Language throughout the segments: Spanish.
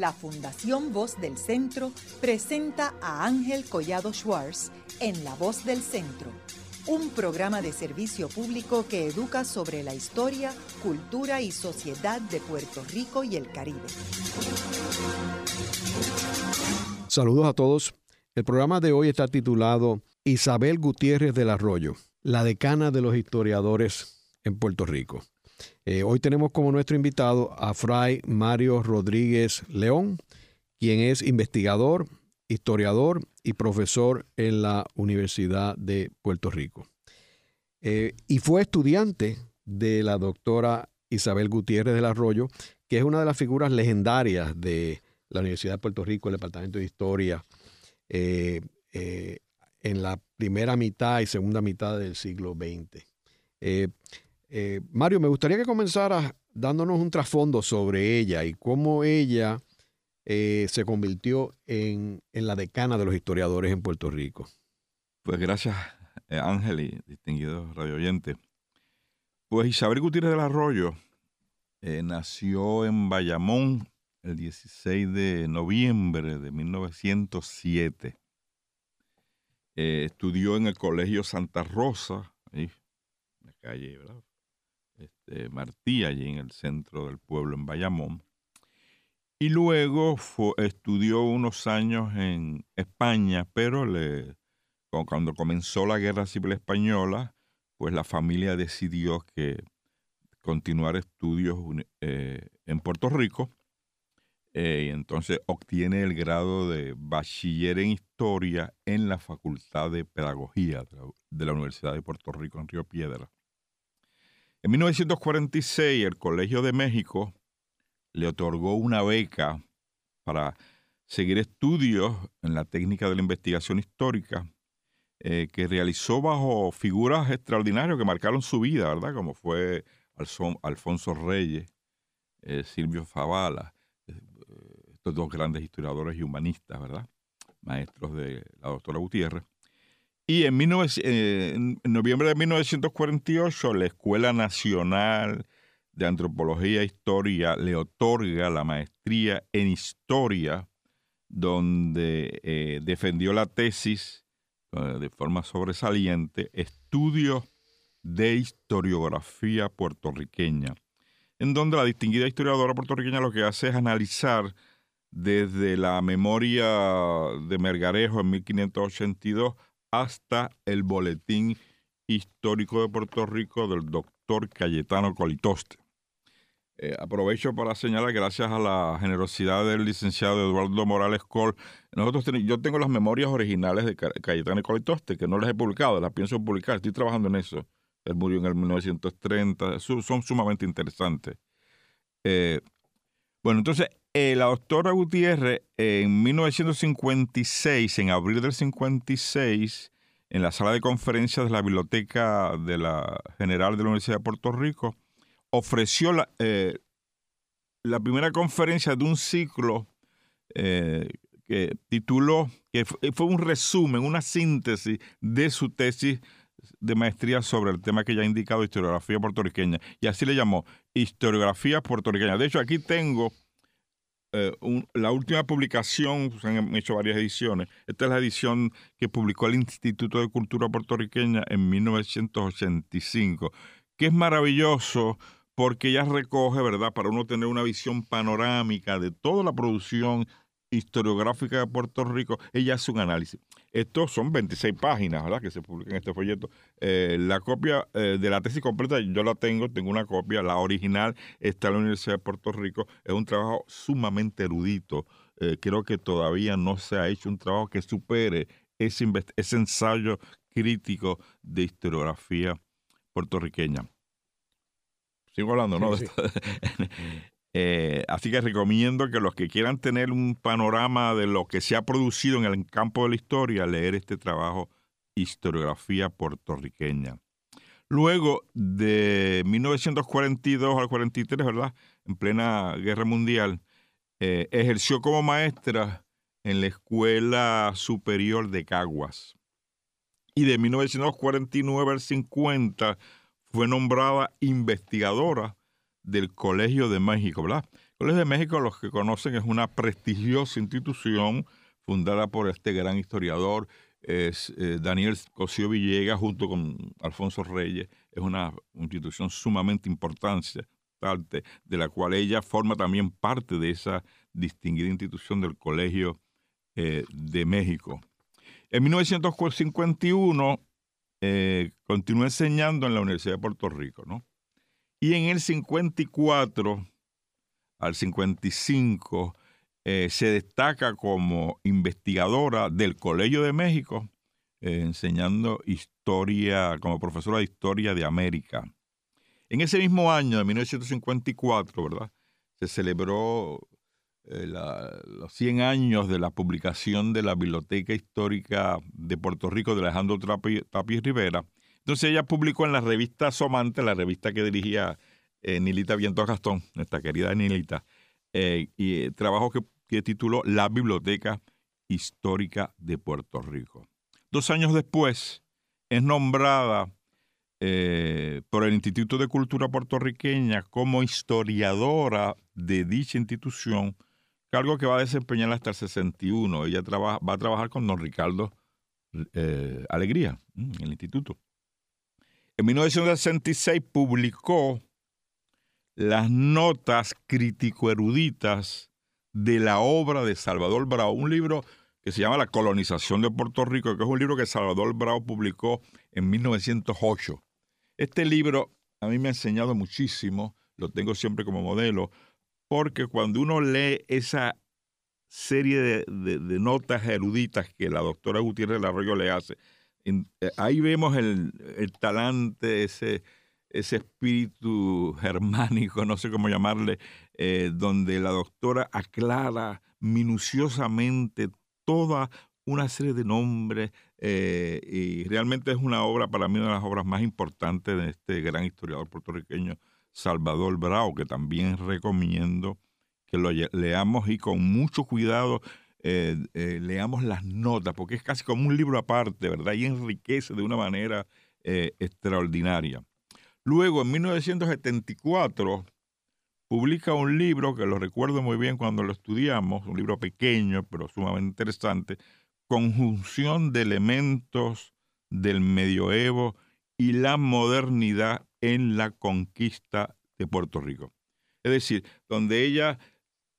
la Fundación Voz del Centro presenta a Ángel Collado Schwartz en La Voz del Centro, un programa de servicio público que educa sobre la historia, cultura y sociedad de Puerto Rico y el Caribe. Saludos a todos. El programa de hoy está titulado Isabel Gutiérrez del Arroyo, la decana de los historiadores en Puerto Rico. Eh, hoy tenemos como nuestro invitado a Fray Mario Rodríguez León, quien es investigador, historiador y profesor en la Universidad de Puerto Rico. Eh, y fue estudiante de la doctora Isabel Gutiérrez del Arroyo, que es una de las figuras legendarias de la Universidad de Puerto Rico, el Departamento de Historia, eh, en la primera mitad y segunda mitad del siglo XX. Eh, Mario, me gustaría que comenzaras dándonos un trasfondo sobre ella y cómo ella eh, se convirtió en, la decana de los historiadores en Puerto Rico. Pues gracias, eh, Ángel y distinguidos radio oyentes. Pues Isabel Gutiérrez del Arroyo nació en Bayamón el 16 de noviembre de 1907. estudió en el Colegio Santa Rosa, ahí, en la calle, ¿verdad? Este, Martí, allí en el centro del pueblo, en Bayamón. Y luego estudió unos años en España, pero cuando comenzó la Guerra Civil Española, pues la familia decidió que continuar estudios eh, en Puerto Rico. Eh, y entonces obtiene el grado de bachiller en historia en la Facultad de Pedagogía de la Universidad de Puerto Rico en Río Piedra. En 1946 el Colegio de México le otorgó una beca para seguir estudios en la técnica de la investigación histórica eh, que realizó bajo figuras extraordinarias que marcaron su vida, ¿verdad? Como fue Alfonso Reyes, eh, Silvio Zavala, eh, estos dos grandes historiadores y humanistas, ¿verdad? Maestros de la doctora Gutiérrez. Y en, noviembre de 1948, la Escuela Nacional de Antropología e Historia le otorga la maestría en Historia, donde eh, defendió la tesis eh, de forma sobresaliente, Estudios de Historiografía Puertorriqueña, en donde la distinguida historiadora puertorriqueña lo que hace es analizar desde la memoria de Mergarejo en 1582 hasta el Boletín Histórico de Puerto Rico del doctor Cayetano Colitoste. Eh, aprovecho para señalar, gracias a la generosidad del licenciado Eduardo Morales Col, nosotros yo tengo las memorias originales de Cayetano Colitoste, que no las he publicado, las pienso publicar, estoy trabajando en eso. Él murió en el 1930, son sumamente interesantes. Eh, bueno, entonces eh, la doctora Gutiérrez, en 1956, en abril del 56, en la sala de conferencias de la Biblioteca de la General de la Universidad de Puerto Rico, ofreció la, eh, primera conferencia de un ciclo eh, que tituló, que fue un resumen, una síntesis de su tesis de maestría sobre el tema que ya he indicado, historiografía puertorriqueña. Y así le llamó, historiografía puertorriqueña. De hecho, aquí tengo eh, la última publicación, se han hecho varias ediciones, esta es la edición que publicó el Instituto de Cultura Puertorriqueña en 1985, que es maravilloso porque ya recoge, ¿verdad?, para uno tener una visión panorámica de toda la producción historiográfica de Puerto Rico, ella hace un análisis. Estos son 26 páginas, ¿verdad?, que se publican en este folleto. Eh, la copia eh, de la tesis completa yo la tengo, tengo una copia, la original está en la Universidad de Puerto Rico. Es un trabajo sumamente erudito. Eh, creo que todavía no se ha hecho un trabajo que supere ese, ese ensayo crítico de historiografía puertorriqueña. Sigo hablando, ¿no? Eh, así que recomiendo que los que quieran tener un panorama de lo que se ha producido en el campo de la historia, leer este trabajo Historiografía puertorriqueña. Luego de 1942 al 43, ¿verdad? En plena guerra mundial, eh, ejerció como maestra en la Escuela Superior de Caguas. Y de 1949 al 50 fue nombrada investigadora del Colegio de México, ¿verdad? El Colegio de México, los que conocen, es una prestigiosa institución fundada por este gran historiador, eh, Daniel Cosío Villegas, junto con Alfonso Reyes. Es una institución sumamente importante, de la cual ella forma también parte de esa distinguida institución del Colegio eh, de México. En 1951 eh, continuó enseñando en la Universidad de Puerto Rico, ¿no? Y en el 54 al 55 eh, se destaca como investigadora del Colegio de México, eh, enseñando historia, como profesora de historia de América. En ese mismo año, de 1954, ¿verdad? Se celebró eh, los 100 años de la publicación de la Biblioteca Histórica de Puerto Rico de Alejandro Tapia Rivera. Entonces ella publicó en la revista Somante, la revista que dirigía Nilita Viento Gastón, nuestra querida Nilita, eh, y trabajo que, que, tituló La Biblioteca Histórica de Puerto Rico. Dos años después es nombrada eh, por el Instituto de Cultura Puertorriqueña como historiadora de dicha institución, cargo que va a desempeñar hasta el 61. Ella trabaja, va a trabajar con don Ricardo eh, Alegría en el instituto. En 1966 publicó las notas crítico-eruditas de la obra de Salvador Bravo, un libro que se llama La colonización de Puerto Rico, que es un libro que Salvador Bravo publicó en 1908. Este libro a mí me ha enseñado muchísimo, lo tengo siempre como modelo, porque cuando uno lee esa serie de, notas eruditas que la doctora Gutiérrez Arroyo le hace, ahí vemos el, el talante, ese, ese espíritu germánico, no sé cómo llamarle, eh, donde la doctora aclara minuciosamente toda una serie de nombres eh, y realmente es una obra, para mí, una de las obras más importantes de este gran historiador puertorriqueño, Salvador Bravo, que también recomiendo que lo leamos y con mucho cuidado eh, leamos las notas, porque es casi como un libro aparte, ¿verdad? Y enriquece de una manera extraordinaria. Luego, en 1974, publica un libro que lo recuerdo muy bien cuando lo estudiamos, un libro pequeño pero sumamente interesante, Conjunción de elementos del medioevo y la modernidad en la conquista de Puerto Rico. Es decir, donde ella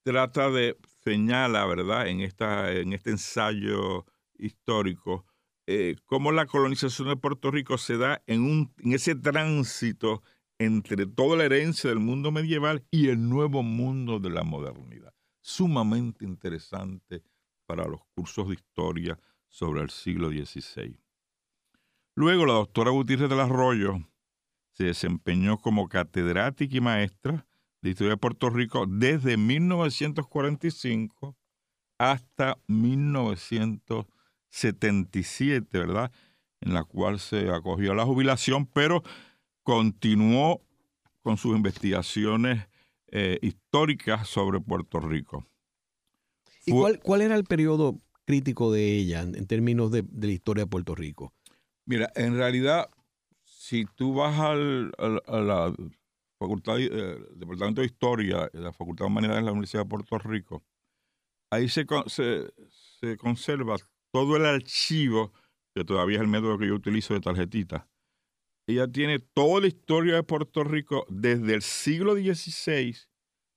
trata de señalar, ¿verdad?, en, esta, en este ensayo histórico, eh, cómo la colonización de Puerto Rico se da en, un, en ese tránsito entre toda la herencia del mundo medieval y el nuevo mundo de la modernidad. Sumamente interesante para los cursos de historia sobre el siglo XVI. Luego la doctora Gutiérrez del Arroyo se desempeñó como catedrática y maestra de Historia de Puerto Rico desde 1945 hasta 1950. 77, ¿verdad? En la cual se acogió a la jubilación, pero continuó con sus investigaciones eh, históricas sobre Puerto Rico. ¿Y cuál, era el periodo crítico de ella en, términos de, la historia de Puerto Rico? Mira, en realidad, si tú vas al, a la Facultad, eh, Departamento de Historia, la Facultad de Humanidades de la Universidad de Puerto Rico, ahí se, se, se conserva todo el archivo, que todavía es el método que yo utilizo de tarjetita, ella tiene toda la historia de Puerto Rico desde el siglo XVI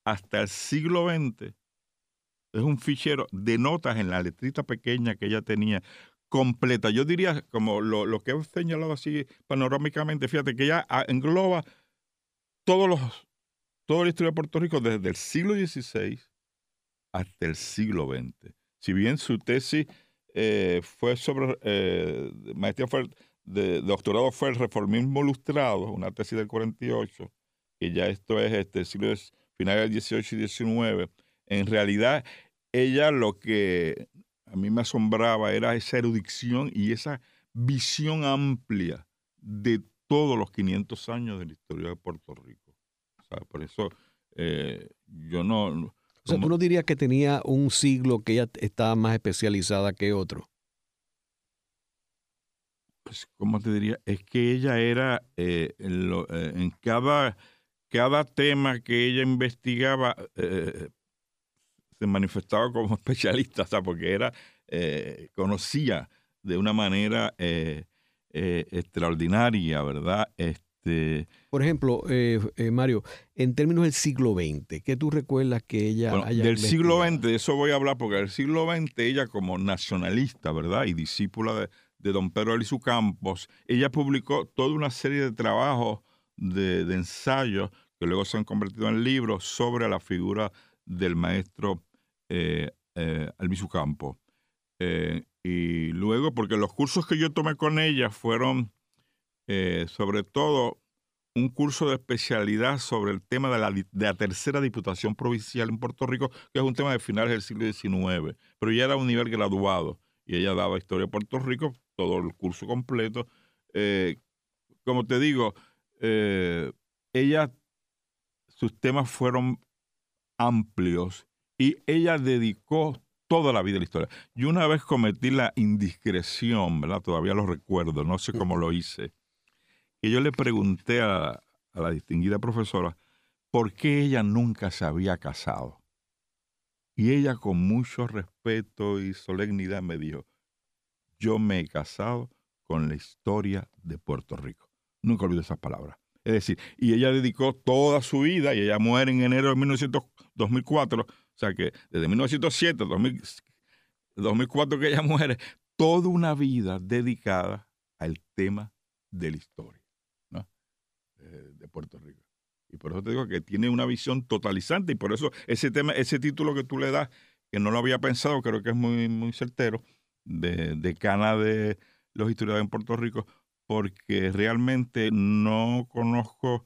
hasta el siglo XX. Es un fichero de notas en la letrita pequeña que ella tenía, completa. Yo diría, como lo, que he señalado así panorámicamente, fíjate que ella ah, engloba todos los, toda la historia de Puerto Rico desde el siglo XVI hasta el siglo XX. Si bien su tesis eh, fue sobre, eh, maestría de, doctorado fue el reformismo ilustrado, una tesis del 48, que ya esto es este siglo final del 18 y 19. En realidad, ella lo que a mí me asombraba era esa erudición y esa visión amplia de todos los 500 años de la historia de Puerto Rico. por eso eh, yo no, o sea, tú no dirías que tenía un siglo que ella estaba más especializada que otro. Pues, ¿cómo te diría? Es que ella era eh, en, eh, en, cada, cada tema que ella investigaba se manifestaba como especialista, o porque era, conocía de una manera eh, extraordinaria, ¿verdad? Este, Por ejemplo, Mario, en términos del siglo XX, ¿qué tú recuerdas que ella bueno, haya Del siglo XX, de eso voy a hablar, porque del siglo XX ella como nacionalista, ¿verdad? Y discípula de, de don Pedro Alisu Campos, ella publicó toda una serie de trabajos de, de ensayos que luego se han convertido en libros sobre la figura del maestro eh, eh, Albizu Campo. Eh, y luego, porque los cursos que yo tomé con ella fueron eh, sobre todo un curso de especialidad sobre el tema de la, de la, tercera diputación provincial en Puerto Rico, que es un tema de finales del siglo XIX, pero ya era un nivel graduado y ella daba historia de Puerto Rico, todo el curso completo. como te digo, ella sus temas fueron amplios y ella dedicó toda la vida a la historia. Yo una vez cometí la indiscreción, ¿verdad? Todavía lo recuerdo, no sé cómo lo hice. Que yo le pregunté a, a la distinguida profesora por qué ella nunca se había casado. Y ella con mucho respeto y solemnidad me dijo, yo me he casado con la historia de Puerto Rico. Nunca olvido esas palabras. Es decir, y ella dedicó toda su vida, y ella muere en enero de 1900, 2004, o sea que desde 1907, 2000, 2004 que ella muere, toda una vida dedicada al tema de la historia de, de Puerto Rico. Y por eso te digo que tiene una visión totalizante y por eso ese tema, ese título que tú le das, que no lo había pensado, creo que es muy, muy certero, de decana de los historiadores en Puerto Rico, porque realmente no conozco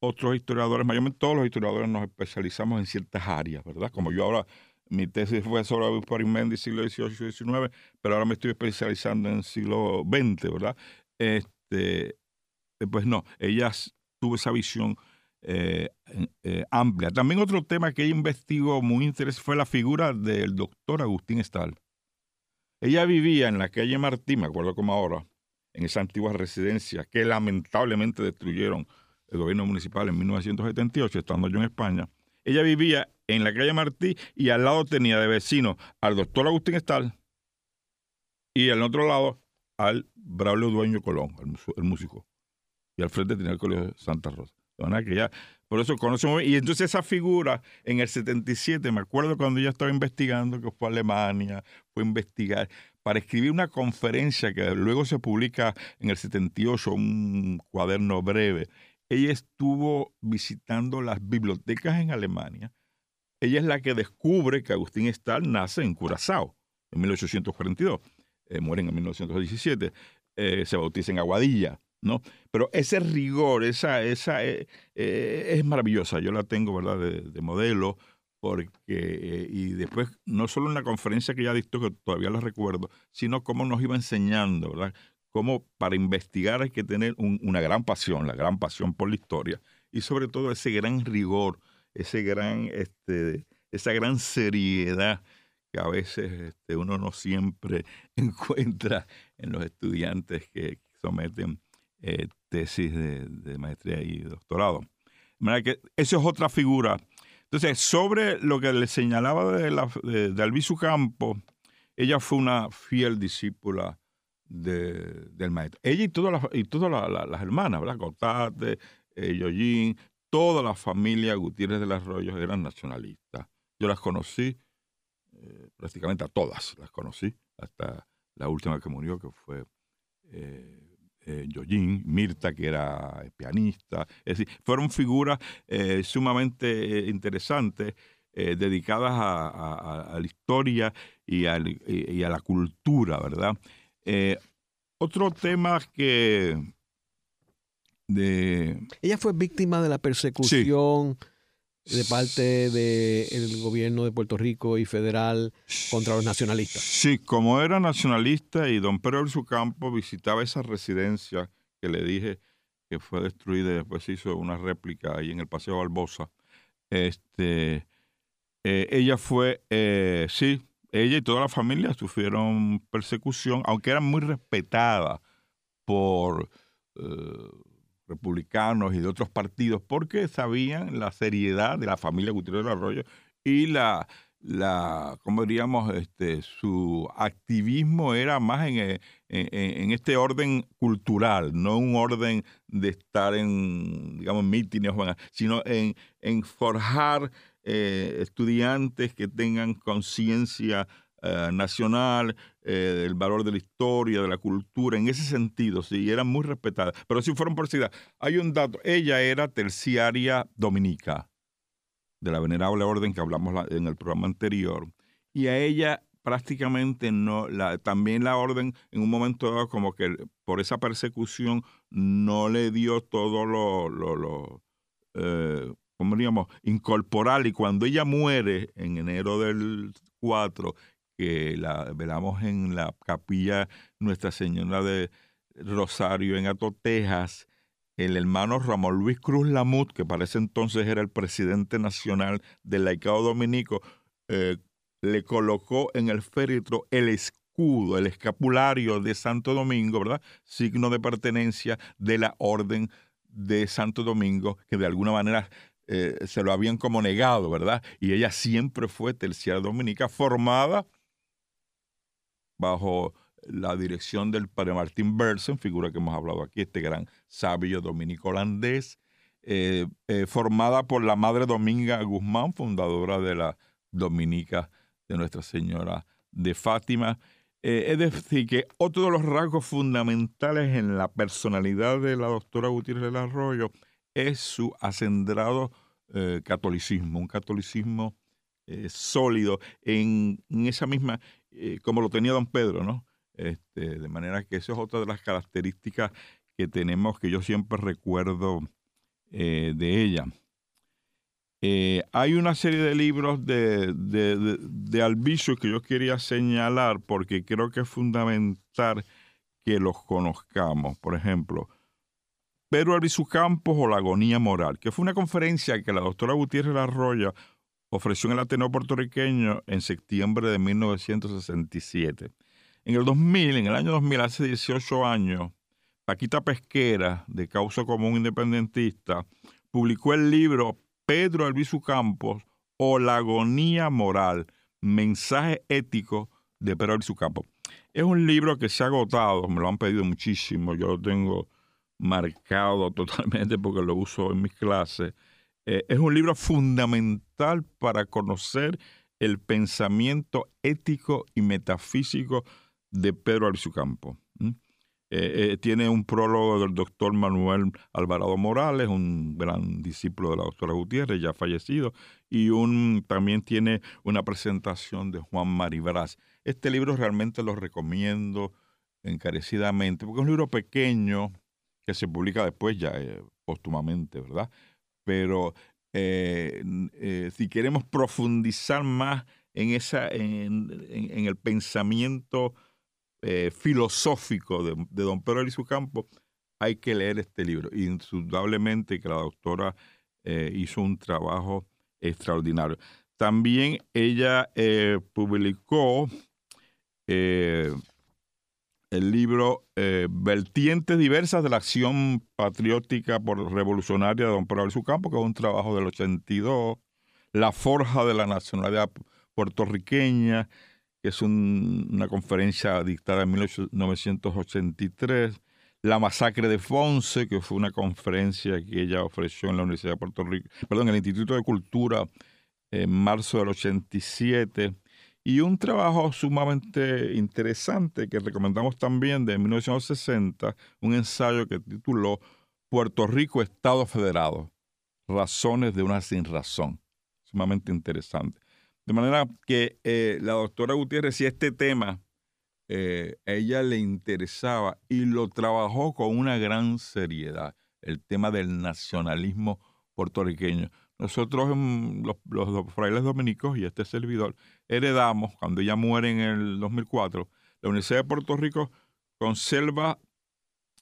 otros historiadores, mayormente todos los historiadores nos especializamos en ciertas áreas, ¿verdad? Como yo ahora, mi tesis fue sobre Obispo Arimendi, siglo XVIII y XIX, pero ahora me estoy especializando en siglo XX, ¿verdad? Este, eh, pues no, ella tuvo esa visión eh, eh, amplia. También otro tema que ella investigó muy interesante fue la figura del doctor Agustín Stahl. Ella vivía en la calle Martí, me acuerdo como ahora, en esa antigua residencia que lamentablemente destruyeron el gobierno municipal en 1978, estando yo en España. Ella vivía en la calle Martí y al lado tenía de vecino al doctor Agustín Estal y al otro lado al Braulio Dueño Colón, el, músico. Y al frente tenía el Colegio Santa Rosa. que ya, por eso conocemos. Y entonces esa figura en el 77, me acuerdo cuando ella estaba investigando, que fue a Alemania, fue a investigar para escribir una conferencia que luego se publica en el 78, un cuaderno breve. Ella estuvo visitando las bibliotecas en Alemania. Ella es la que descubre que Agustín Stahl nace en Curazao en 1842. Eh, en 1917. Eh, se bautiza en Aguadilla. ¿no? Pero ese rigor, esa, esa eh, eh, es maravillosa. Yo la tengo, ¿verdad?, de, de modelo porque, y después, no solo en la conferencia que ya dictó, que todavía la recuerdo, sino cómo nos iba enseñando, ¿verdad? Cómo para investigar hay que tener un, una gran pasión, la gran pasión por la historia, y sobre todo ese gran rigor, ese gran, este, esa gran seriedad que a veces este, uno no siempre encuentra en los estudiantes que someten eh, tesis de, de, maestría y doctorado. De manera que eso es otra figura entonces, sobre lo que le señalaba de, la, de, de Albizu Campo, ella fue una fiel discípula de, del maestro. Ella y todas las, y todas las, hermanas, ¿verdad? Cotate, eh, toda la familia Gutiérrez de los Arroyos eran nacionalistas. Yo las conocí, eh, prácticamente a todas las conocí, hasta la última que murió, que fue eh, eh, Yoyin, Mirta, que era pianista. Es decir, fueron figuras eh, sumamente eh, interesantes, dedicadas a, la historia y, a la cultura, ¿verdad? Eh, otro tema que... De... Ella fue víctima de la persecución. Sí de parte del gobierno de Puerto Rico y federal contra los nacionalistas. Sí, como era nacionalista y don Pedro su campo visitaba esa residencia que le dije que fue destruida y después hizo una réplica ahí en el Paseo Barbosa. Este, eh, ella fue, eh, sí, ella y toda la familia sufrieron persecución, aunque eran muy respetadas por... Eh, republicanos y de otros partidos, porque sabían la seriedad de la familia Gutiérrez del Arroyo y la, la ¿cómo diríamos? Este, su activismo era más en, en, este orden cultural, no un orden de estar en, digamos, mítines, sino en, en forjar eh, estudiantes que tengan conciencia eh, nacional, eh, del valor de la historia, de la cultura, en ese sentido, sí, eran muy respetadas. Pero si fueron por ciudad. Hay un dato, ella era terciaria dominica de la Venerable Orden que hablamos en el programa anterior, y a ella prácticamente no, también la orden en un momento dado como que por esa persecución no le dio todo lo eh, ¿cómo diríamos? incorporal y cuando ella muere en enero del 4, que la velamos en la capilla Nuestra Señora de Rosario en Ato, Texas, el hermano Ramón Luis Cruz Lamut, que para ese entonces era el presidente nacional del laicado dominico, eh, le colocó en el féretro el escudo, el escapulario de Santo Domingo, ¿verdad? Signo de pertenencia de la orden de Santo Domingo, que de alguna manera eh, se lo habían como negado, ¿verdad? Y ella siempre fue terciaria dominica, formada bajo la dirección del padre Martín Bersen, figura que hemos hablado aquí, este gran sabio dominico holandés, eh, eh, formada por la madre Dominga Guzmán, fundadora de la Dominica de Nuestra Señora de Fátima. Es decir, que otro de los rasgos fundamentales en la personalidad de la doctora Gutiérrez del Arroyo es su acendrado catolicismo, un catolicismo sólido en, esa misma, como lo tenía don Pedro, ¿no? Este, de manera que eso es otra de las características que tenemos, que yo siempre recuerdo eh, de ella. Eh, hay una serie de libros de, de, de, que yo quería señalar porque creo que es fundamental que los conozcamos. Por ejemplo, Pedro Albizu Campos o la agonía moral, que fue una conferencia que la doctora Gutiérrez Arroyo ofreció en el Ateneo puertorriqueño en septiembre de 1967. En el 2000, en el año 2000, hace 18 años, Paquita Pesquera, de Causa Común Independentista, publicó el libro Pedro Albizu Campos o La agonía moral, mensaje ético de Pedro Albizu Campos. Es un libro que se ha agotado, me lo han pedido muchísimo, yo lo tengo marcado totalmente porque lo uso en mis clases. Eh, es un libro fundamental para conocer el pensamiento ético y metafísico de Pedro Arzucampo. Eh, eh, tiene un prólogo del doctor Manuel Alvarado Morales, un gran discípulo de la doctora Gutiérrez, ya fallecido, y un, también tiene una presentación de Juan Maribras. Este libro realmente lo recomiendo encarecidamente, porque es un libro pequeño que se publica después ya eh, póstumamente, ¿verdad? Pero si queremos profundizar más en, esa, en, en el pensamiento eh, filosófico de, don Pedro Alicio Campo, hay que leer este libro. Indudablemente que la doctora eh, hizo un trabajo extraordinario. También ella eh, publicó el libro Vertientes diversas de la acción patriótica por revolucionaria de don Pedro Alicio Campo, que es un trabajo del 82, La forja de la nacionalidad puertorriqueña, que es una conferencia dictada en 1983, la masacre de Fonse, que fue una conferencia que ella ofreció en la Universidad de Puerto Rico, perdón, en el Instituto de Cultura en marzo del 87, y un trabajo sumamente interesante que recomendamos también de 1960, un ensayo que tituló Puerto Rico Estado Federado, razones de una sin razón, sumamente interesante. De manera que eh, la doctora Gutiérrez, si este tema eh, a ella le interesaba y lo trabajó con una gran seriedad, el tema del nacionalismo puertorriqueño. Nosotros, los, los, frailes dominicos y este servidor, heredamos, cuando ella muere en el 2004, la Universidad de Puerto Rico conserva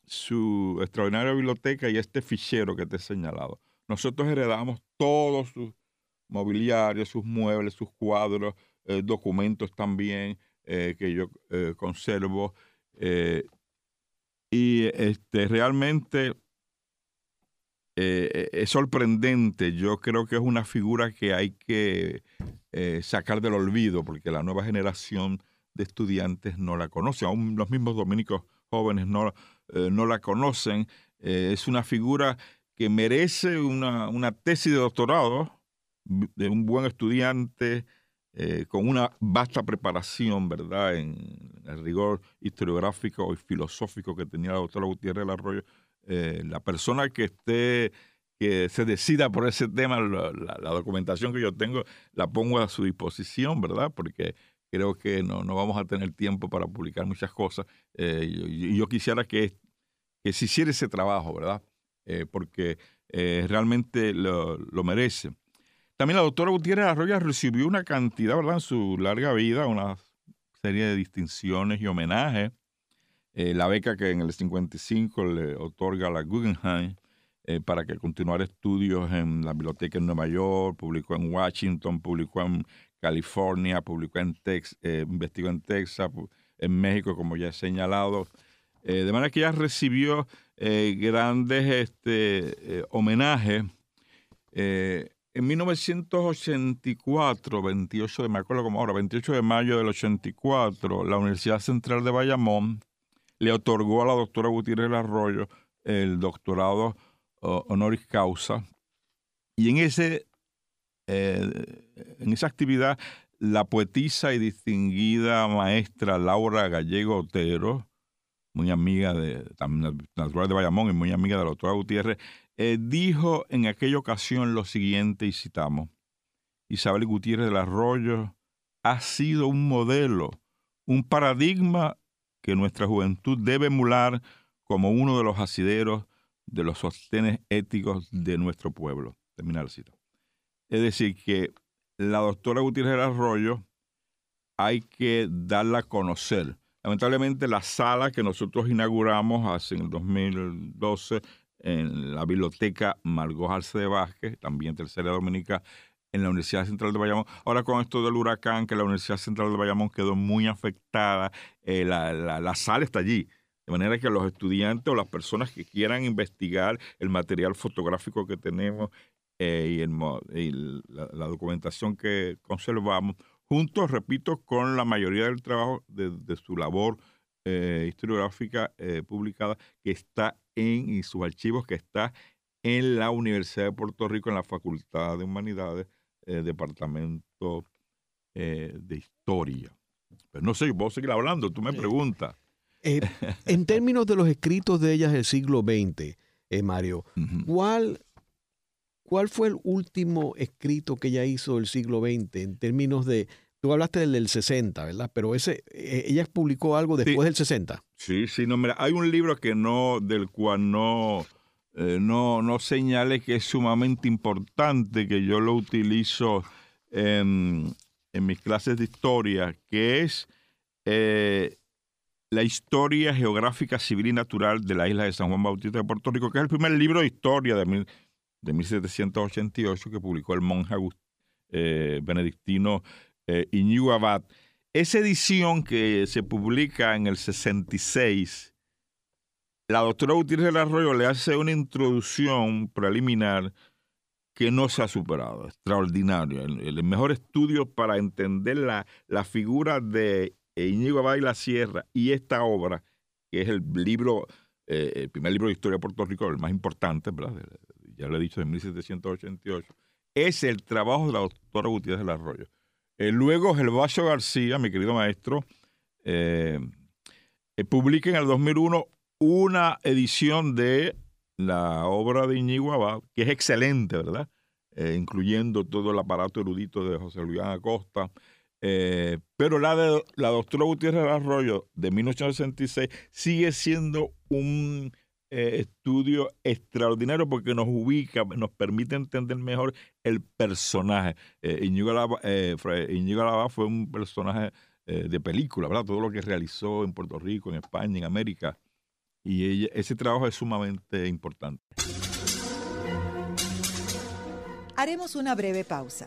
su extraordinaria biblioteca y este fichero que te he señalado. Nosotros heredamos todos sus mobiliario, sus muebles, sus cuadros, eh, documentos también eh, que yo eh, conservo. y este, realmente es sorprendente. Yo creo que es una figura que hay que eh, sacar del olvido porque la nueva generación de estudiantes no la conoce. Aún los mismos dominicos jóvenes no, no la conocen. es una figura que merece una, una tesis de doctorado de un buen estudiante eh, con una vasta preparación, ¿verdad?, en el rigor historiográfico y filosófico que tenía la doctora Gutiérrez del Arroyo, eh, la persona que esté, que se decida por ese tema, la, documentación que yo tengo, la pongo a su disposición, ¿verdad?, porque creo que no, no vamos a tener tiempo para publicar muchas cosas. Eh, yo, quisiera que, que se hiciera ese trabajo, ¿verdad?, porque realmente lo, lo merece. También la doctora Gutiérrez Arroyo recibió una cantidad, ¿verdad?, en su larga vida, una serie de distinciones y homenajes. Eh, la beca que en el 55 le otorga la Guggenheim eh, para que continuara estudios en la biblioteca en Nueva York, publicó en Washington, publicó en California, publicó en Texas, eh, investigó en Texas, en México, como ya he señalado. de manera que ella recibió grandes este, homenajes. En 1984, 28 de, me acuerdo como ahora, 28 de mayo del 84, la Universidad Central de Bayamón le otorgó a la doctora Gutiérrez Arroyo el doctorado honoris causa. Y en, ese, eh, en esa actividad, la poetisa y distinguida maestra Laura Gallego Otero, muy amiga de, natural de Bayamón y muy amiga de la doctora Gutiérrez, eh, dijo en aquella ocasión lo siguiente, y citamos, Isabel Gutiérrez del Arroyo ha sido un modelo, un paradigma que nuestra juventud debe emular como uno de los asideros de los sostenes éticos de nuestro pueblo. Terminar cita. Es decir, que la doctora Gutiérrez Arroyo hay que darla a conocer. Lamentablemente la sala que nosotros inauguramos hace en el 2012 en la biblioteca Margot Arce de Vázquez, también tercera dominica, en la Universidad Central de Bayamón. Ahora con esto del huracán, que la Universidad Central de Bayamón quedó muy afectada, eh, la, sala está allí. De manera que los estudiantes o las personas que quieran investigar el material fotográfico que tenemos eh, y, la, documentación que conservamos, juntos, repito, con la mayoría del trabajo de, su labor eh, historiográfica publicada que está en sus archivos que está en la Universidad de Puerto Rico, en la Facultad de Humanidades, eh, Departamento eh, de Historia. Pero no sé, vos seguir hablando, tú me preguntas. Eh, en términos de los escritos de ellas del siglo XX, Mario, ¿cuál, ¿cuál fue el último escrito que ella hizo del siglo XX en términos de, Tú hablaste del, del 60, ¿verdad? Pero ese, eh, ella publicó algo después del 60. Sí, sí, no, mira, hay un libro que no, del cual no, eh, no, no señale que es sumamente importante, que yo lo utilizo en, mis clases de historia, que es eh, la historia geográfica, civil y natural de la isla de San Juan Bautista de Puerto Rico, que es el primer libro de historia de, de 1788 que publicó el monje benedictino eh, Abad. Esa edición que se publica en el 66, la doctora Gutiérrez del Arroyo le hace una introducción preliminar que no se ha superado, extraordinario. El, mejor estudio para entender la figura de Iñigo Abad y la Sierra y esta obra, que es el libro, eh, el primer libro de historia de Puerto Rico, el más importante, ¿verdad? ya lo he dicho, de 1788, es el trabajo de la doctora Gutiérrez del Arroyo. Eh, luego, Gervasio García, mi querido maestro, publica en el 2001 una edición de la obra de Iñigo Abad, que es excelente, ¿verdad? incluyendo todo el aparato erudito de José Luis Acosta. Pero la de la doctora Gutiérrez Arroyo de 1966 sigue siendo un eh, estudio extraordinario porque nos ubica, nos permite entender mejor el personaje. Eh, Iñigo eh, fue un personaje eh, de película, ¿verdad? Todo lo que realizó en Puerto Rico, en España, en América. Y ese trabajo es sumamente importante. Haremos una breve pausa,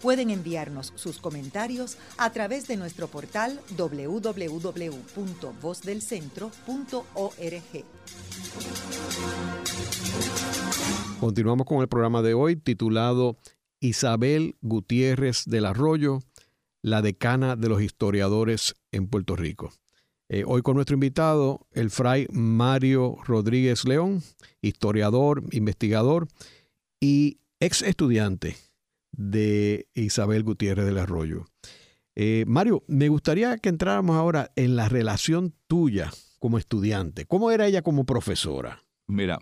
Pueden enviarnos sus comentarios a través de nuestro portal www.vozdelcentro.org. Continuamos con el programa de hoy titulado Isabel Gutiérrez del Arroyo, la decana de los historiadores en Puerto Rico. Eh, hoy con nuestro invitado, el fray Mario Rodríguez León, historiador, investigador y ex estudiante de Isabel Gutiérrez del Arroyo. Eh, Mario, me gustaría que entráramos ahora en la relación tuya como estudiante. ¿Cómo era ella como profesora? Mira,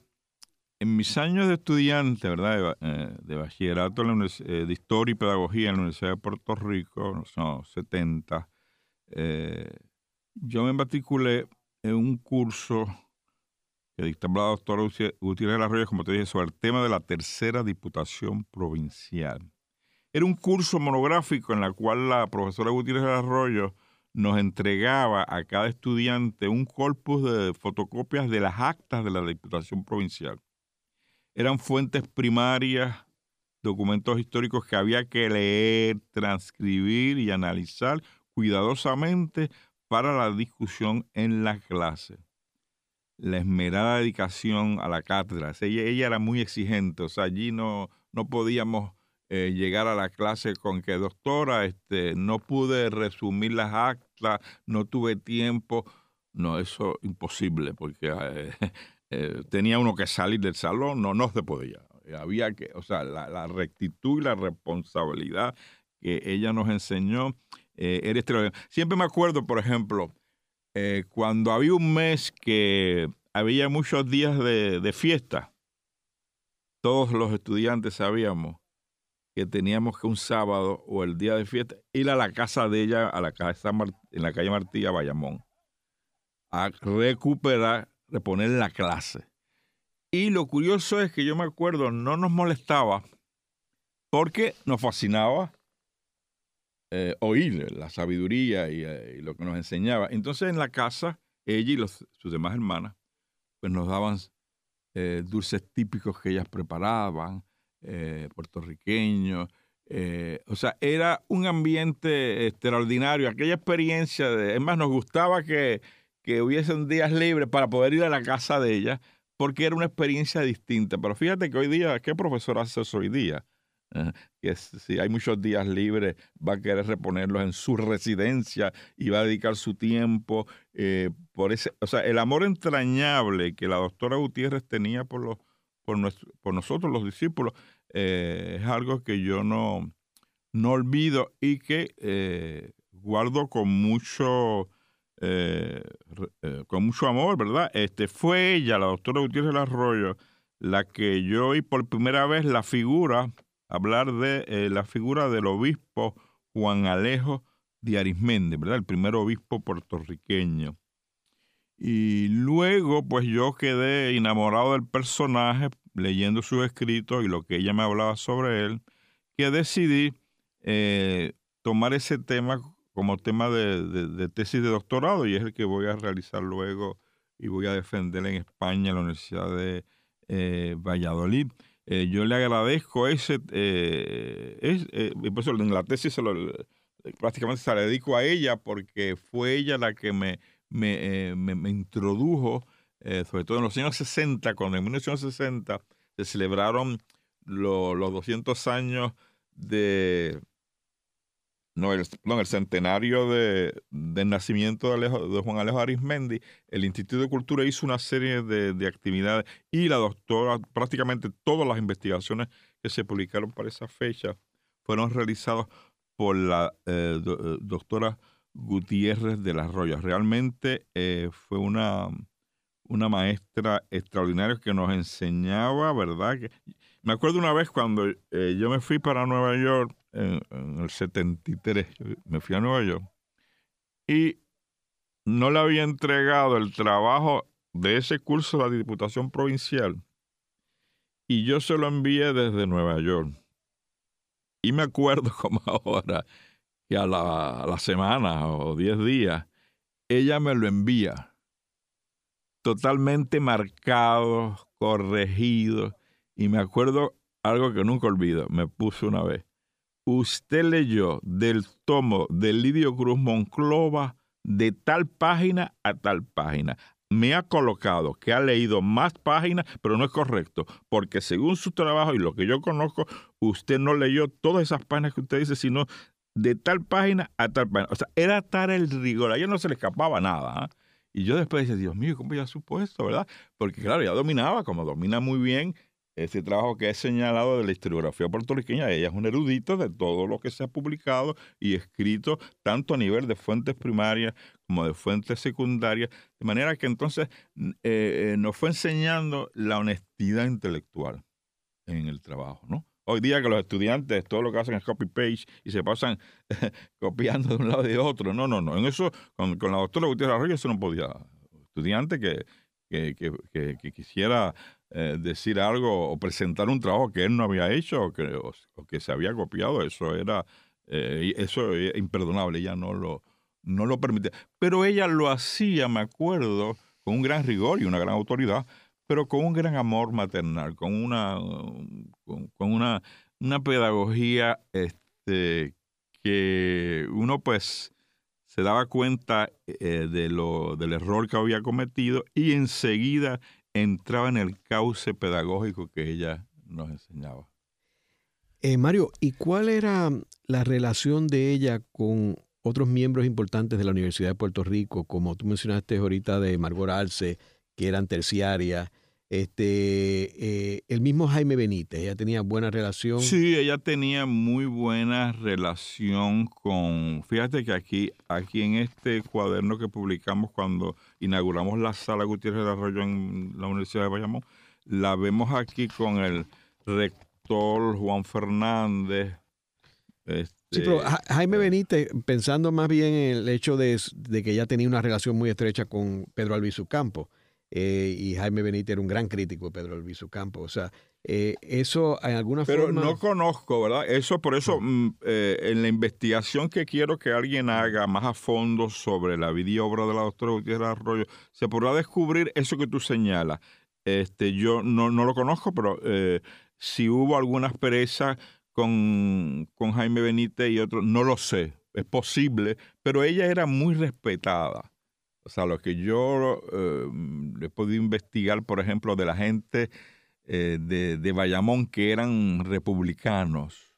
en mis años de estudiante, ¿verdad? De, eh, bachillerato eh, de Historia y Pedagogía en la Universidad de Puerto Rico, en los años 70, yo me matriculé en un curso que dictaba la doctora Gutiérrez del Arroyo, como te dije, sobre el tema de la tercera diputación provincial. Era un curso monográfico en el cual la profesora Gutiérrez Arroyo nos entregaba a cada estudiante un corpus de fotocopias de las actas de la Diputación Provincial. Eran fuentes primarias, documentos históricos que había que leer, transcribir y analizar cuidadosamente para la discusión en la clase. La esmerada dedicación a la cátedra. Ella, ella era muy exigente, o sea, allí no, no podíamos eh, llegar a la clase con que, doctora, este, no pude resumir las actas, no tuve tiempo. No, eso imposible, porque eh, eh, tenía uno que salir del salón, no, no se podía. Había que, o sea, la, rectitud y la responsabilidad que ella nos enseñó era extraordinaria. Siempre me acuerdo, por ejemplo, cuando había un mes que había muchos días de, de fiesta, todos los estudiantes sabíamos que teníamos que un sábado o el día de fiesta ir a la casa de ella, a la casa en la calle Martí, Bayamón, a recuperar, reponer la clase. Y lo curioso es que yo me acuerdo, no nos molestaba porque nos fascinaba eh, oír la sabiduría eh, y, lo que nos enseñaba. Entonces en la casa, ella y sus demás hermanas, pues nos daban eh, dulces típicos que ellas preparaban, eh, puertorriqueño. Eh, o sea, era un ambiente extraordinario. Aquella experiencia, de, es más, nos gustaba que, que hubiesen días libres para poder ir a la casa de ella, porque era una experiencia distinta. Pero fíjate que hoy día, ¿qué profesor hace eso hoy día? que si hay muchos días libres, va a querer reponerlos en su residencia y va a dedicar su tiempo eh, por ese, o sea, el amor entrañable que la doctora Gutiérrez tenía por los por, nosotros los discípulos, eh, es algo que yo no, no olvido y que eh, guardo con mucho, eh, con mucho amor, ¿verdad? Este, fue ella, la doctora Gutiérrez Arroyo, la que yo oí por primera vez la figura, hablar de la figura del obispo Juan Alejo de Arismendi, ¿verdad? El primer obispo puertorriqueño. Y luego, pues yo quedé enamorado del personaje, leyendo sus escritos y lo que ella me hablaba sobre él, que decidí eh, tomar ese tema como tema de, tesis de doctorado y es el que voy a realizar luego y voy a defender en España, en la Universidad de eh, Valladolid. Eh, yo le agradezco ese, es, pues en la tesis prácticamente se la dedico a ella porque fue ella la que me me, eh, me, introdujo, eh, sobre todo en los años 60, cuando en 1960 se celebraron los 200 años de, no, el, el centenario de, del nacimiento de, de, Juan Alejo Arismendi, el Instituto de Cultura hizo una serie de, de, actividades y la doctora, prácticamente todas las investigaciones que se publicaron para esa fecha fueron realizadas por la eh, doctora Gutiérrez de las Royas. Realmente eh, fue una, una maestra extraordinaria que nos enseñaba, ¿verdad? Que, me acuerdo una vez cuando eh, yo me fui para Nueva York en, en, el 73, me fui a Nueva York y no le había entregado el trabajo de ese curso de la Diputación Provincial y yo se lo envié desde Nueva York. Y me acuerdo como ahora que a la, a la semana o diez días, ella me lo envía totalmente marcado, corregido. Y me acuerdo algo que nunca olvido, me puso una vez. Usted leyó del tomo de Lidio Cruz Monclova de tal página a tal página. Me ha colocado que ha leído más páginas, pero no es correcto, porque según su trabajo y lo que yo conozco, usted no leyó todas esas páginas que usted dice, sino de tal página a tal página. O sea, era tal el rigor, a ella no se le escapaba nada. ¿ah? Y yo después decía, Dios mío, ¿cómo ya supo esto, verdad? Porque claro, ya dominaba, como domina muy bien ese trabajo que he señalado de la historiografía puertorriqueña, ella es un erudito de todo lo que se ha publicado y escrito, tanto a nivel de fuentes primarias como de fuentes secundarias, de manera que entonces eh, eh, nos fue enseñando la honestidad intelectual en el trabajo, ¿no? Hoy día que los estudiantes todo lo que hacen es copy-page y se pasan copiando de un lado y de otro. No, no, no. En eso, con, la doctora Gutiérrez Arroyo, eso no podía. Estudiante que, quisiera eh, decir algo o presentar un trabajo que él no había hecho o que, se había copiado, eso era eh, eso es imperdonable, ella no lo, no lo permitía. Pero ella lo hacía, me acuerdo, con un gran rigor y una gran autoridad, pero con un gran amor maternal, con una, con, una, una pedagogía este, que uno pues se daba cuenta eh, de lo, del error que había cometido y enseguida entraba en el cauce pedagógico que ella nos enseñaba. Eh, Mario, ¿y cuál era la relación de ella con otros miembros importantes de la Universidad de Puerto Rico, como tú mencionaste ahorita de Margot Arce, que eran terciarias, este, eh, el mismo Jaime Benítez, ella tenía buena relación. Sí, ella tenía muy buena relación con, fíjate que aquí, aquí en este cuaderno que publicamos cuando inauguramos la sala Gutiérrez de Arroyo en la Universidad de Bayamón, la vemos aquí con el rector Juan Fernández. sí, pero este, Jaime eh, Benítez, pensando más bien en el hecho de, de que ella tenía una relación muy estrecha con Pedro Albizu Campos eh, y Jaime Benítez era un gran crítico de Pedro Albizu Campo. O sea, eh, eso en alguna Pero forma... no conozco, ¿verdad? Eso, por eso, mm, eh, en la investigación que quiero que alguien haga más a fondo sobre la vida y obra de la doctora Gutiérrez Arroyo, se podrá descubrir eso que tú señalas. Este, yo no, no lo conozco, pero si hubo alguna aspereza con, con Jaime Benítez y otros, no lo sé. Es posible, pero ella era muy respetada o sea, lo que yo eh, he podido investigar, por ejemplo, de la gente eh, de, de, Bayamón que eran republicanos,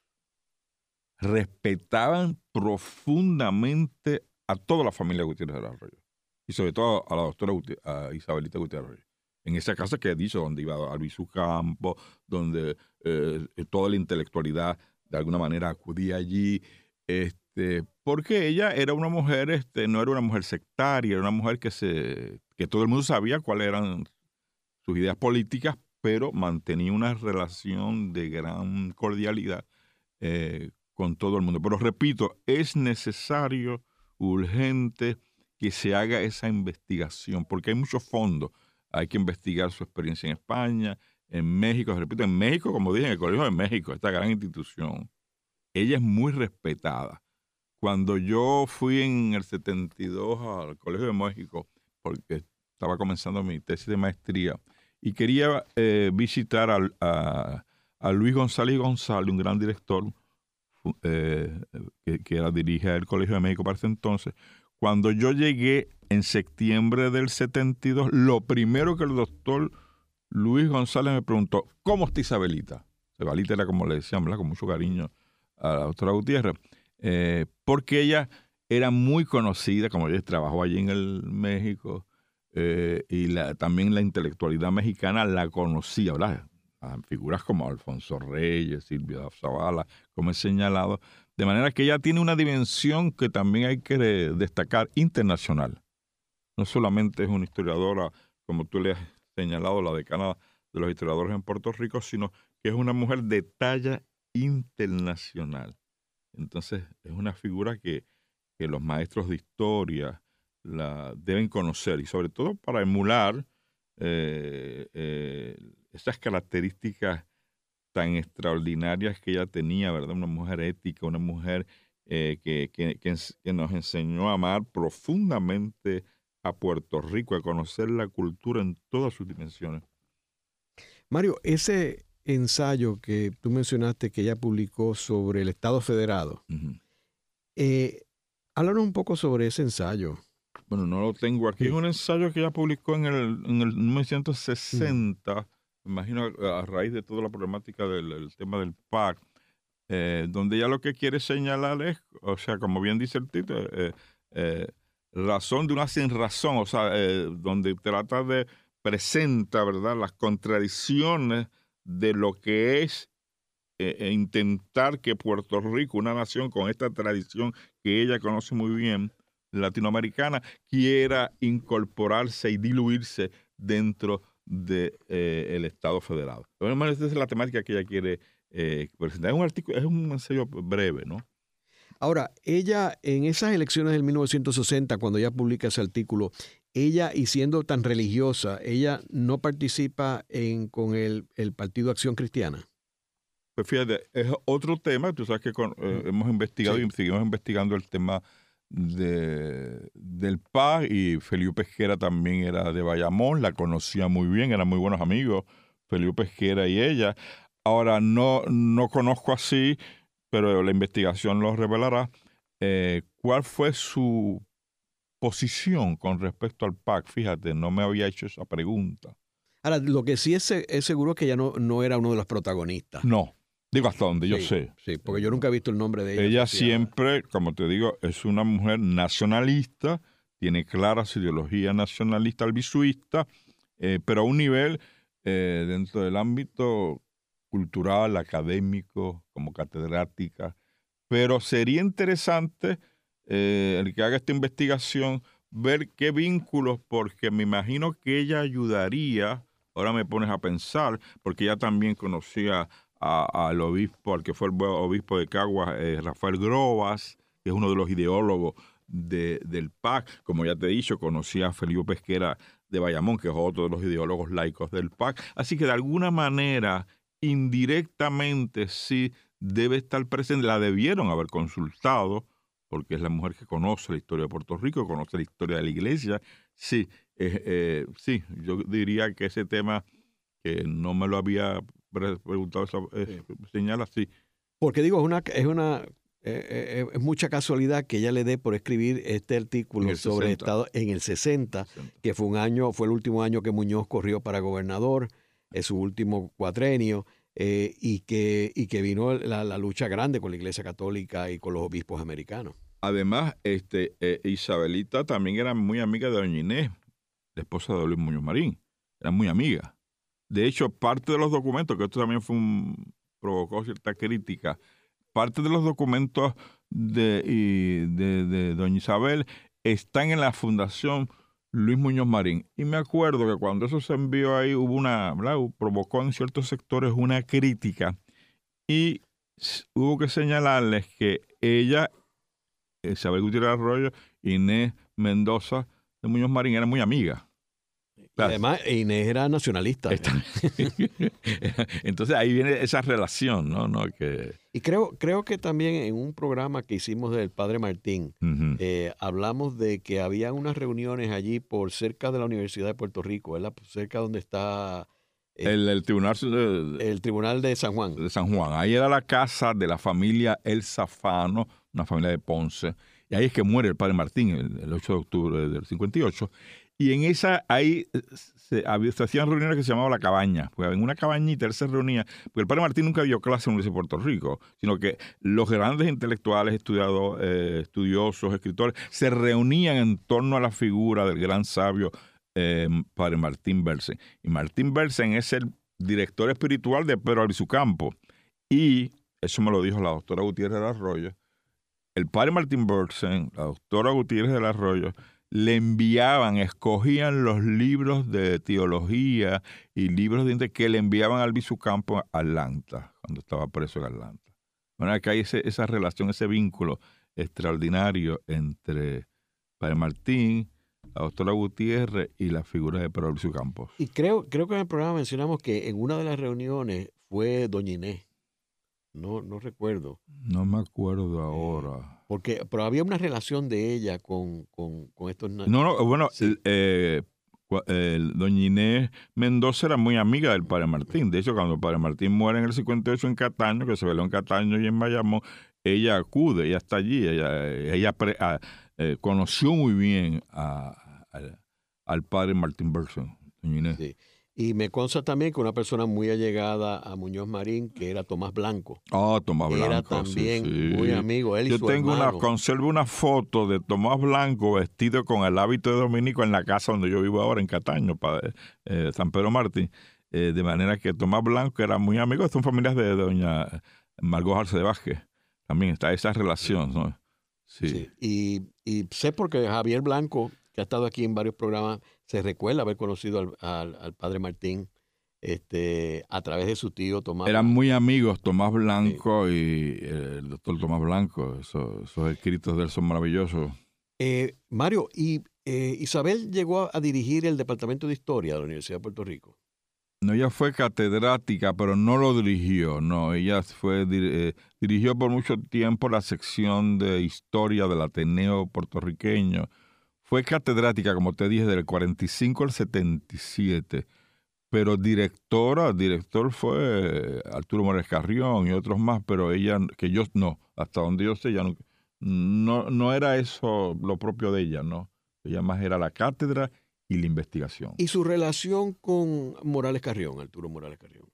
respetaban profundamente a toda la familia Gutiérrez del Arroyo. Y sobre todo a la doctora Isabelita Gutiérrez Arroyo. En esa casa que he dicho, donde iba a Luis Campo, donde eh, toda la intelectualidad de alguna manera acudía allí. Este, porque ella era una mujer, este, no era una mujer sectaria, era una mujer que se, que todo el mundo sabía cuáles eran sus ideas políticas, pero mantenía una relación de gran cordialidad eh, con todo el mundo. Pero repito, es necesario, urgente, que se haga esa investigación, porque hay muchos fondos. Hay que investigar su experiencia en España, en México, repito, en México, como dije, en el Colegio de México, esta gran institución. Ella es muy respetada cuando yo fui en el 72 al Colegio de México, porque estaba comenzando mi tesis de maestría, y quería eh, visitar a, Luis González González, un gran director eh, que, era dirige el Colegio de México para ese entonces. Cuando yo llegué en septiembre del 72, lo primero que el doctor Luis González me preguntó, ¿cómo está Isabelita? Isabelita era como le decían, con mucho cariño a la doctora Gutiérrez. Eh, porque ella era muy conocida, como ella trabajó allí en el México, eh, y la, también la intelectualidad mexicana la conocía, ¿verdad? figuras como Alfonso Reyes, Silvia Zavala, como he señalado, de manera que ella tiene una dimensión que también hay que destacar internacional. No solamente es una historiadora, como tú le has señalado, la decana de los historiadores en Puerto Rico, sino que es una mujer de talla internacional. Entonces es una figura que, los maestros de historia la deben conocer y sobre todo para emular eh, eh, esas características tan extraordinarias que ella tenía, ¿verdad? Una mujer ética, una mujer eh, que, que, que, nos enseñó a amar profundamente a Puerto Rico, a conocer la cultura en todas sus dimensiones. Mario, ese ensayo que tú mencionaste que ella publicó sobre el Estado Federado, eh, háblanos un poco sobre ese ensayo. Bueno, no lo tengo aquí. Es un ensayo que ella publicó en el, en el 1960, me imagino a raíz de toda la problemática del, tema del PAC, eh, donde ella lo que quiere señalar es, o sea, como bien dice el título, eh, eh, razón de una sin razón, o sea, donde trata de presenta, ¿verdad?, las contradicciones de lo que es e intentar que Puerto Rico, una nación con esta tradición que ella conoce muy bien, latinoamericana, quiera incorporarse y diluirse dentro del de, Estado federado. Esa es la temática que ella quiere eh, presentar. Es un artículo, es un ensayo breve, ¿no? Ahora, ella en esas elecciones del 1960, cuando ella publica ese artículo, ella, y siendo tan religiosa, ella no participa en, con el, el Partido Acción Cristiana. Pues fíjate, es otro tema, tú sabes que eh, hemos investigado y seguimos investigando el tema de, del PAC y Felipe Pesquera también era de Bayamón, la conocía muy bien, eran muy buenos amigos, Felipe Pesquera y ella. Ahora no, no conozco así, pero la investigación lo revelará. Eh, ¿Cuál fue su posición con respecto al PAC? Fíjate, no me había hecho esa pregunta. Ahora, lo que sí es, es seguro que ella no, no era uno de los protagonistas. No, Digo hasta donde yo sé. Sí, porque yo nunca he visto el nombre de ella. Ella siempre, como te digo, es una mujer nacionalista, tiene claras ideología nacionalista albisuista, eh, pero a un nivel eh, dentro del ámbito cultural, académico, como catedrática. Pero sería interesante eh, el que haga esta investigación ver qué vínculos, porque me imagino que ella ayudaría, ahora me pones a pensar, porque ella también conocía al obispo, al que fue el obispo de Caguas, eh, Rafael Grobas, que es uno de los ideólogos de, del PAC. Como ya te he dicho, conocí a Felipe Pesquera de Bayamón, que es otro de los ideólogos laicos del PAC. Así que de alguna manera, indirectamente, sí debe estar presente. La debieron haber consultado, porque es la mujer que conoce la historia de Puerto Rico, conoce la historia de la iglesia. Sí, eh, sí, yo diría que ese tema que no me lo había preguntado esa eh, señal así. Porque digo, es una, es una eh, eh, es mucha casualidad que ella le dé por escribir este artículo sobre Estado en el 60, que fue un año, fue el último año que Muñoz corrió para gobernador, es su último cuatrenio, y, que, y que vino la, la, lucha grande con la Iglesia Católica y con los obispos americanos. Además, este, Isabelita también era muy amiga de Doña Inés, la esposa de Luis Muñoz Marín, era muy amiga. De hecho, parte de los documentos, que esto también fue un, provocó cierta crítica, parte de los documentos de, de, doña Isabel están en la Fundación Luis Muñoz Marín. Y me acuerdo que cuando eso se envió ahí, hubo una, provocó en ciertos sectores una crítica y hubo que señalarles que ella, Isabel Gutiérrez Arroyo, Inés Mendoza de Muñoz Marín, eran muy amigas. Además, Inés era nacionalista. Entonces ahí viene esa relación, ¿no? ¿no? Que... Y creo, creo que también en un programa que hicimos del Padre Martín, eh, hablamos de que había unas reuniones allí por cerca de la Universidad de Puerto Rico, ¿verdad? Cerca donde está... Eh, el, tribunal de, el tribunal de San Juan. De San Juan. Ahí era la casa de la familia El Zafano, una familia de Ponce. Y ahí es que muere el padre Martín el, el 8 de octubre del 58. Y en esa, ahí eh, se, hacían reuniones que se llamaban la cabaña. Pues en una cabañita él se reunía, porque el padre Martín nunca dio clase en la Universidad de Puerto Rico, sino que los grandes intelectuales, estudiados, eh, estudiosos, escritores, se reunían en torno a la figura del gran sabio eh, padre Martín Bersen. Y Martín Bersen es el director espiritual de Pedro Campo. Y eso me lo dijo la doctora Gutiérrez del Arroyo. El padre Martín Bersen, la doctora Gutiérrez del Arroyo, le enviaban, escogían los libros de teología y libros de que le enviaban al Bisucampo a Atlanta, cuando estaba preso en Atlanta. Bueno, que hay esa relación, ese vínculo extraordinario entre Padre Martín, la doctora Gutiérrez y la figura de Pedro Campos. Y creo, creo que en el programa mencionamos que en una de las reuniones fue Doña Inés. No, no recuerdo. No me acuerdo ahora. Porque, pero había una relación de ella con, con, con estos... No, no, bueno, eh, doña Inés Mendoza era muy amiga del padre Martín. De hecho, cuando el padre Martín muere en el 58 en Cataño, que se veló en Cataño y en Bayamón, ella acude, ella está allí, ella, ella ah, eh, conoció muy bien al padre Martín Bergson, doña Inés. Y me consta también que una persona muy allegada a Muñoz Marín, que era Tomás Blanco. Ah, Tomás Blanco. Era también muy amigo. Él y Yo tengo una, conservo una foto de Tomás Blanco vestido con el hábito de dominico en la casa donde yo vivo ahora, en Cataño, para, eh, San Pedro Martín. Eh, de manera que Tomás Blanco era muy amigo. Son familias de doña Margot Arce de Vázquez. También está esa relación, ¿no? Sí. Y, y sé porque Javier Blanco, que ha estado aquí en varios programas, se recuerda haber conocido al, padre Martín este, a través de su tío Tomás. Eran muy amigos Tomás Blanco y el doctor Tomás Blanco. Esos, escritos de él son maravillosos. Eh, Mario, ¿y eh, Isabel llegó a, dirigir el Departamento de Historia de la Universidad de Puerto Rico? No, ella fue catedrática, pero no lo dirigió, no. Ella fue eh, dirigió por mucho tiempo la sección de historia del Ateneo puertorriqueño fue catedrática, como te dije, del 45 al 77, pero directora, director fue Arturo Morales Carrión y otros más, pero ella, que yo no, hasta donde yo sé, ya no, no, no era eso lo propio de ella, ¿no? Ella más era la cátedra y la investigación. ¿Y su relación con Morales Carrión, Arturo Morales Carrión?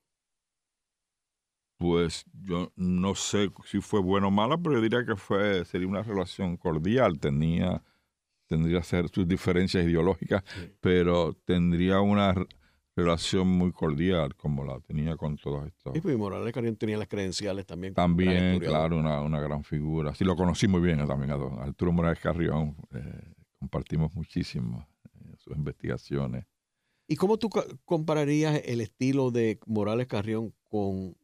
Pues yo no sé si fue buena o mala, pero yo diría que fue, sería una relación cordial. Tenía tendría que ser sus diferencias ideológicas, pero tendría una relación muy cordial como la tenía con todos estos. Y pues Morales Carrión tenía las credenciales también. También, claro, una, una, gran figura. Sí, lo conocí muy bien también a don Arturo Morales Carrión. Eh, compartimos muchísimo eh, sus investigaciones. ¿Y cómo tú compararías el estilo de Morales Carrión con,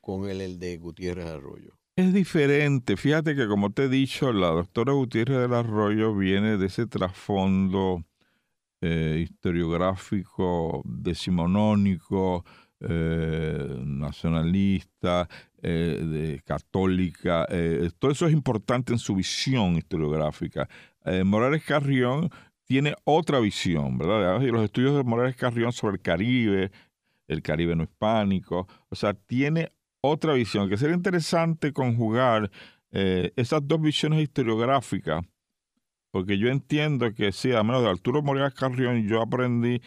con el de Gutiérrez Arroyo? Es diferente. Fíjate que, como te he dicho, la doctora Gutiérrez del Arroyo viene de ese trasfondo eh, historiográfico decimonónico, eh, nacionalista, eh, católica. todo eso es importante en su visión historiográfica. Morales Carrión tiene otra visión, ¿verdad? Y los estudios de Morales Carrión sobre el Caribe, el Caribe no hispánico, o sea, tiene otra visión, que sería interesante conjugar eh, esas dos visiones historiográficas, porque yo entiendo que sí, a menos de Arturo Morales Carrión, yo aprendí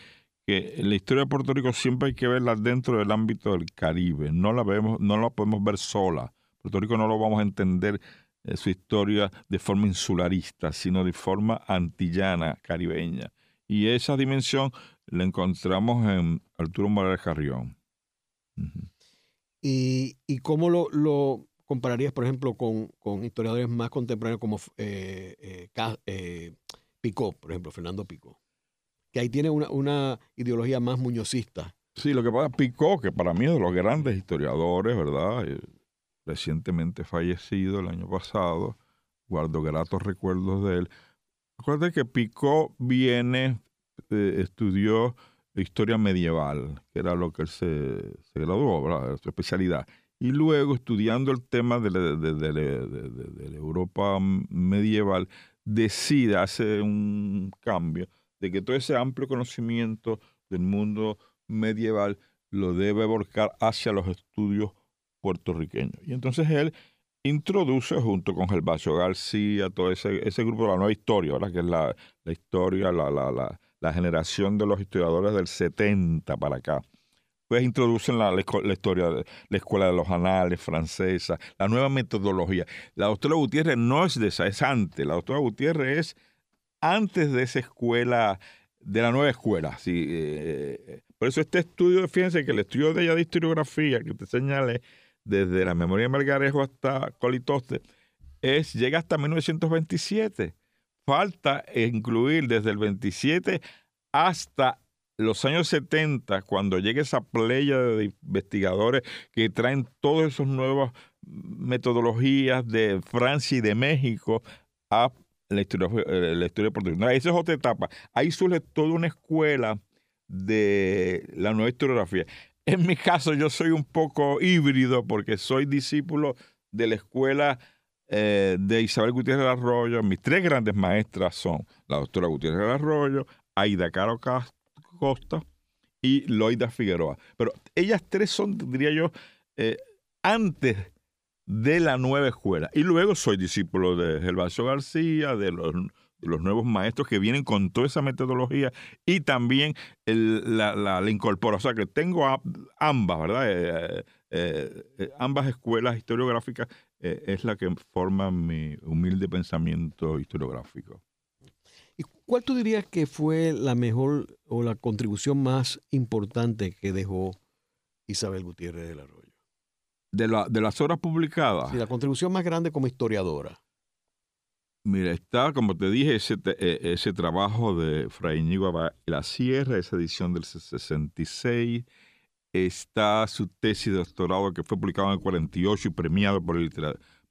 que la historia de Puerto Rico siempre hay que verla dentro del ámbito del Caribe, no la, vemos, no la podemos ver sola. Puerto Rico no lo vamos a entender eh, su historia de forma insularista, sino de forma antillana, caribeña. Y esa dimensión la encontramos en Arturo Morales Carrión. ¿Y, y cómo lo, lo, compararías, por ejemplo, con, con historiadores más contemporáneos como eh, eh, eh, Picó, por ejemplo, Fernando Picó? Que ahí tiene una, una ideología más muñozista. Sí, lo que pasa, Picó, que para mí es de los grandes historiadores, ¿verdad? recientemente fallecido el año pasado, guardo gratos recuerdos de él. Acuérdate que Picó viene, estudió historia medieval, que era lo que él se, graduó, ¿verdad? su especialidad. Y luego, estudiando el tema de la, Europa medieval, decide, hace un cambio, de que todo ese amplio conocimiento del mundo medieval lo debe volcar hacia los estudios puertorriqueños. Y entonces él introduce junto con Gervasio García, todo ese, ese grupo de la nueva historia, ¿verdad? que es la, la historia, la, la, la, la generación de los historiadores del 70 para acá. Pues introducen la, escuela de los anales francesa, la nueva metodología. La doctora Gutiérrez no es de esa, es antes. La doctora Gutiérrez es antes de esa escuela, de la nueva escuela. Sí, eh, por eso este estudio, fíjense que el estudio de ella de historiografía, que te señalé, desde la memoria de Margarejo hasta Colitoste, es, llega hasta 1927 falta incluir desde el 27 hasta los años 70, cuando llegue esa playa de investigadores que traen todas esas nuevas metodologías de Francia y de México a la historia, eh, la historia. Esa es otra etapa. Ahí surge toda una escuela de la nueva historiografía. En mi caso, yo soy un poco híbrido porque soy discípulo de la escuela eh, de Isabel Gutiérrez Arroyo. Mis tres grandes maestras son la doctora Gutiérrez Arroyo, Aida Caro Costa y Loida Figueroa. Pero ellas tres son, diría yo, eh, antes de la nueva escuela. Y luego soy discípulo de Gervasio García, de los, nuevos maestros que vienen con toda esa metodología y también la, la, incorporo. O sea que tengo ambas, ¿verdad? Eh, ambas escuelas historiográficas es la que forman mi humilde pensamiento historiográfico. ¿Y cuál tú dirías que fue la mejor o la contribución más importante que dejó Isabel Gutiérrez del Arroyo? De, la, de las obras publicadas. Sí, la contribución más grande como historiadora. Mira, está, como te dije, ese, e, ese trabajo de Fray Íñigo La Sierra, esa edición del 66. Está su tesis de doctorado que fue publicado en el 48 y premiado por el,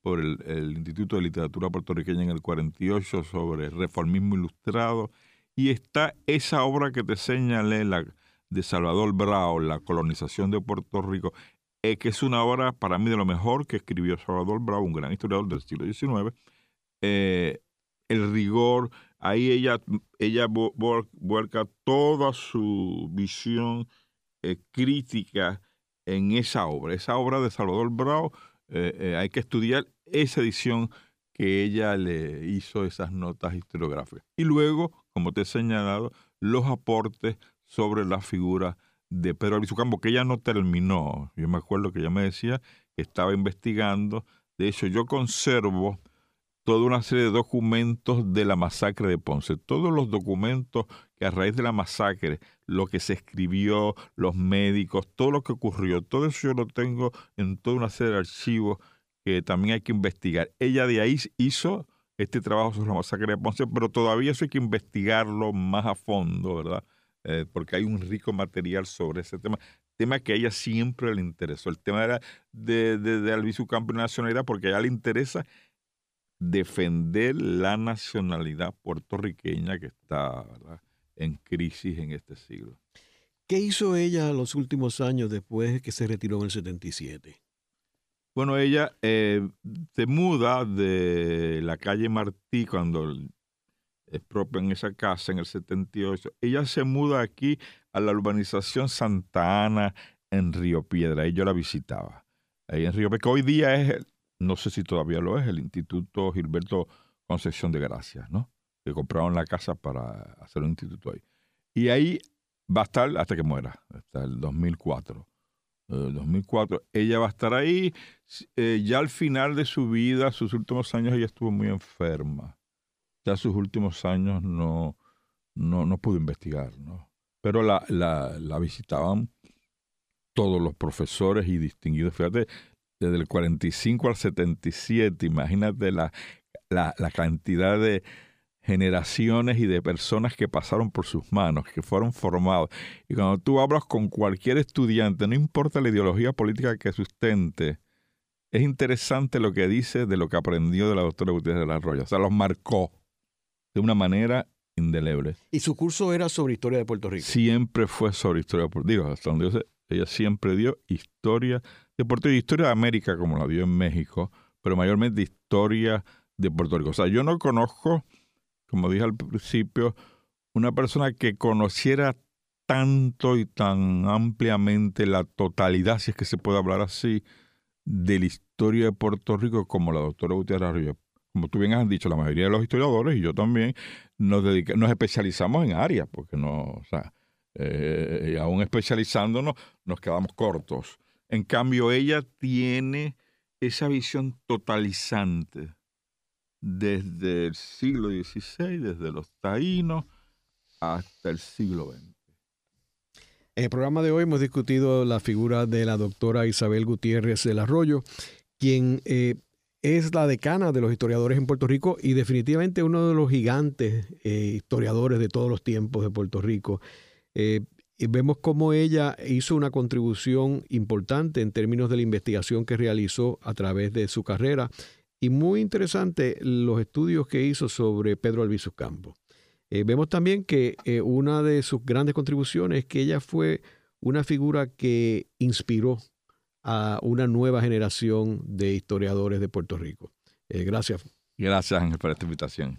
por el, Instituto de Literatura Puertorriqueña en el 48 sobre reformismo ilustrado. Y está esa obra que te señalé, la de Salvador Brao, La colonización de Puerto Rico, eh, que es una obra para mí de lo mejor que escribió Salvador Bravo, un gran historiador del siglo XIX. Eh, el rigor, ahí ella, ella vuelca toda su visión eh, crítica en esa obra. Esa obra de Salvador Bravo, hay que estudiar esa edición que ella le hizo esas notas historiográficas. Y luego, como te he señalado, los aportes sobre la figura de Pedro Albizu que ella no terminó. Yo me acuerdo que ella me decía que estaba investigando. De hecho, yo conservo toda una serie de documentos de la masacre de Ponce. Todos los documentos que a raíz de la masacre, lo que se escribió, los médicos, todo lo que ocurrió, todo eso yo lo tengo en toda una serie de archivos que también hay que investigar. Ella de ahí hizo este trabajo sobre la masacre de Ponce, pero todavía eso hay que investigarlo más a fondo, ¿verdad? Eh, porque hay un rico material sobre ese tema, tema que a ella siempre le interesó. El tema era de, de, de Albizu Campo y nacionalidad, porque a ella le interesa defender la nacionalidad puertorriqueña que está en crisis en este siglo. ¿Qué hizo ella los últimos años después que se retiró en el 77? Bueno, ella eh, se muda de la calle Martí cuando es propia en esa casa en el 78. Ella se muda aquí a la urbanización Santa Ana en Río Piedra. Y yo la visitaba. Ahí en Río Piedra, que hoy día es, no sé si todavía lo es, el Instituto Gilberto Concepción de Gracia, ¿no? Que compraron la casa para hacer un instituto ahí. Y ahí va a estar hasta que muera, hasta el 2004. 2004. Eh, ella va a estar ahí. Eh, ya al final de su vida, sus últimos años, ella estuvo muy enferma ya sus últimos años no, no, no pudo investigar, ¿no? Pero la, la, la visitaban todos los profesores y distinguidos. Fíjate, desde el 45 al 77, imagínate la, la, la, cantidad de generaciones y de personas que pasaron por sus manos, que fueron formados. Y cuando tú hablas con cualquier estudiante, no importa la ideología política que sustente, es interesante lo que dice de lo que aprendió de la doctora Gutiérrez de la Arroyo. O sea, los marcó de una manera indeleble. ¿Y su curso era sobre historia de Puerto Rico? Siempre fue sobre historia de Puerto Rico. Hasta donde yo sé, ella siempre dio historia de Puerto Rico, historia de América como la dio en México, pero mayormente historia de Puerto Rico. O sea, yo no conozco, como dije al principio, una persona que conociera tanto y tan ampliamente la totalidad, si es que se puede hablar así, de la historia de Puerto Rico como la doctora Gutiérrez Arroyo como tú bien has dicho, la mayoría de los historiadores y yo también nos, nos especializamos en áreas, porque no, o sea, eh, aún especializándonos nos quedamos cortos. En cambio, ella tiene esa visión totalizante desde el siglo XVI, desde los taínos hasta el siglo XX. En el programa de hoy hemos discutido la figura de la doctora Isabel Gutiérrez del Arroyo, quien eh, es la decana de los historiadores en Puerto Rico y definitivamente uno de los gigantes eh, historiadores de todos los tiempos de Puerto Rico. Eh, y vemos cómo ella hizo una contribución importante en términos de la investigación que realizó a través de su carrera y muy interesante los estudios que hizo sobre Pedro Albizu Campo. Eh, vemos también que una de sus grandes contribuciones es que ella fue una figura que inspiró a una nueva generación de historiadores de Puerto Rico. Eh, gracias. Gracias, Ángel, por esta invitación.